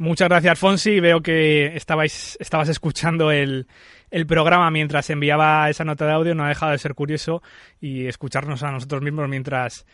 Muchas gracias, Fonsi. Veo que estabais, estabas escuchando el, el programa mientras enviaba esa nota de audio. No ha dejado de ser curioso y escucharnos a nosotros mismos mientras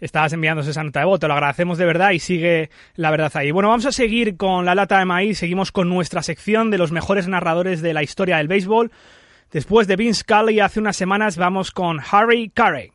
estabas enviándose esa nota de voz. Te lo agradecemos de verdad y sigue la verdad ahí. Bueno, vamos a seguir con la lata de maíz. Seguimos con nuestra sección de los mejores narradores de la historia del béisbol. Después de Vince Scully hace unas semanas vamos con Harry Carey.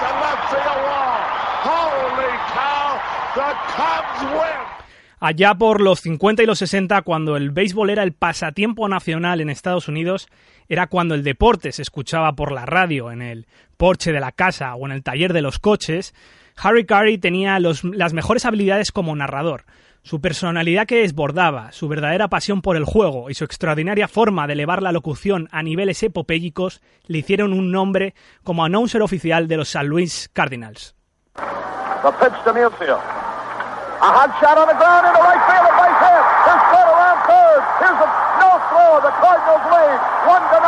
to left field wall. Holy cow, the Cubs win. Allá por los 50 y los 60, cuando el béisbol era el pasatiempo nacional en Estados Unidos, era cuando el deporte se escuchaba por la radio, en el porche de la casa o en el taller de los coches, Harry Carey tenía las mejores habilidades como narrador. Su personalidad que desbordaba, su verdadera pasión por el juego y su extraordinaria forma de elevar la locución a niveles epopélicos le hicieron un nombre como announcer oficial de los St. Louis Cardinals. A hot shot on the ground into right field, a base hit. The Cardinals lead one the.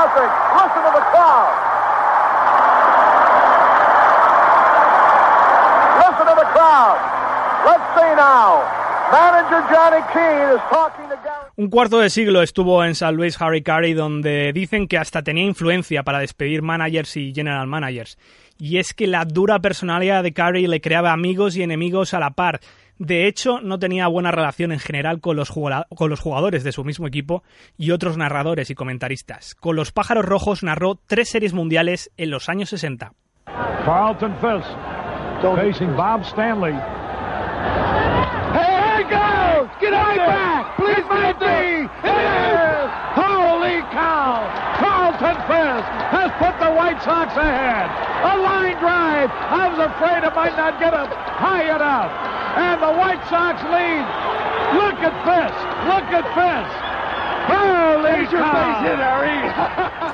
Let's see now. Un cuarto de siglo estuvo en San Luis Harry Carey, donde dicen que hasta tenía influencia para despedir managers y general managers. Y es que la dura personalidad de Carey le creaba amigos y enemigos a la par. De hecho, no tenía buena relación en general con los, con los jugadores de su mismo equipo y otros narradores y comentaristas. Con los Pájaros Rojos narró tres series mundiales en los años 60. Carlton Fisk facing Bob Stanley. Hey! Get back! Please! Holy cow! Carlton Fisk has put the White Sox ahead. A line drive. I was afraid it might not get up high enough. And the White Sox lead. Look at Fisk. Look at Fisk. Holy cow!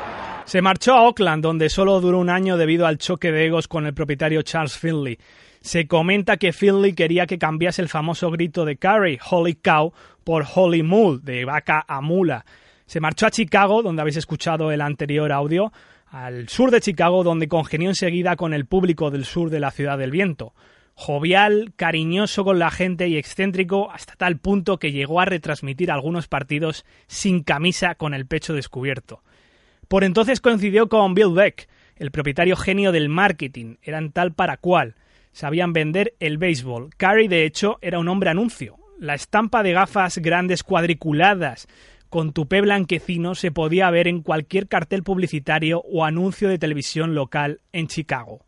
Se marchó a Oakland, donde solo duró un año debido al choque de egos con el propietario Charles Finley. Se comenta que Finley quería que cambiase el famoso grito de Carey, Holy Cow, por Holy Mule, de vaca a mula. Se marchó a Chicago, donde habéis escuchado el anterior audio, al sur de Chicago, donde congenió enseguida con el público del sur de la Ciudad del Viento. Jovial, cariñoso con la gente y excéntrico hasta tal punto que llegó a retransmitir algunos partidos sin camisa con el pecho descubierto. Por entonces coincidió con Bill Beck, el propietario genio del marketing, eran tal para cual, sabían vender el béisbol. Carey, de hecho, era un hombre anuncio. La estampa de gafas grandes cuadriculadas con tupé blanquecino se podía ver en cualquier cartel publicitario o anuncio de televisión local en Chicago.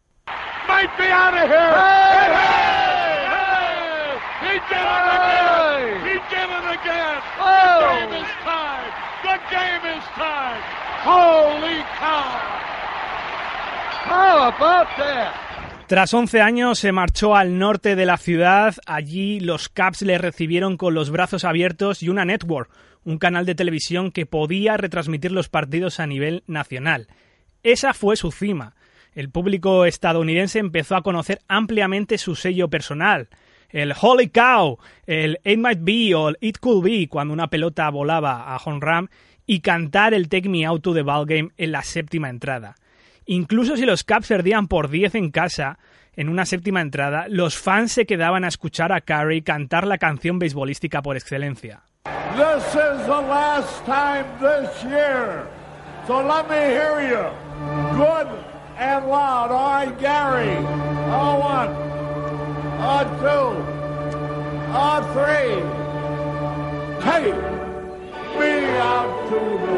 How about that? Tras 11 años se marchó al norte de la ciudad. Allí los Caps le recibieron con los brazos abiertos y una network, un canal de televisión que podía retransmitir los partidos a nivel nacional. Esa fue su cima el público estadounidense empezó a conocer ampliamente su sello personal. El Holy Cow, el It Might Be o el It Could Be cuando una pelota volaba a home run y cantar el Take Me Out to the Ball Game en la séptima entrada. Incluso si los Caps perdían por 10 en casa, en una séptima entrada, los fans se quedaban a escuchar a Carey cantar la canción beisbolística por excelencia. This is the last time this year. So let me hear you. Good and loud. All right, Gary. On one. On two. On three. Take me out to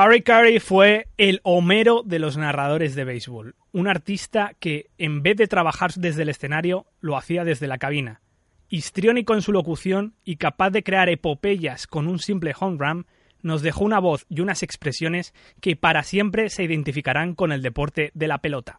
Harry Carey fue el Homero de los narradores de béisbol, un artista que, en vez de trabajar desde el escenario, lo hacía desde la cabina. Histriónico en su locución y capaz de crear epopeyas con un simple home run, nos dejó una voz y unas expresiones que para siempre se identificarán con el deporte de la pelota.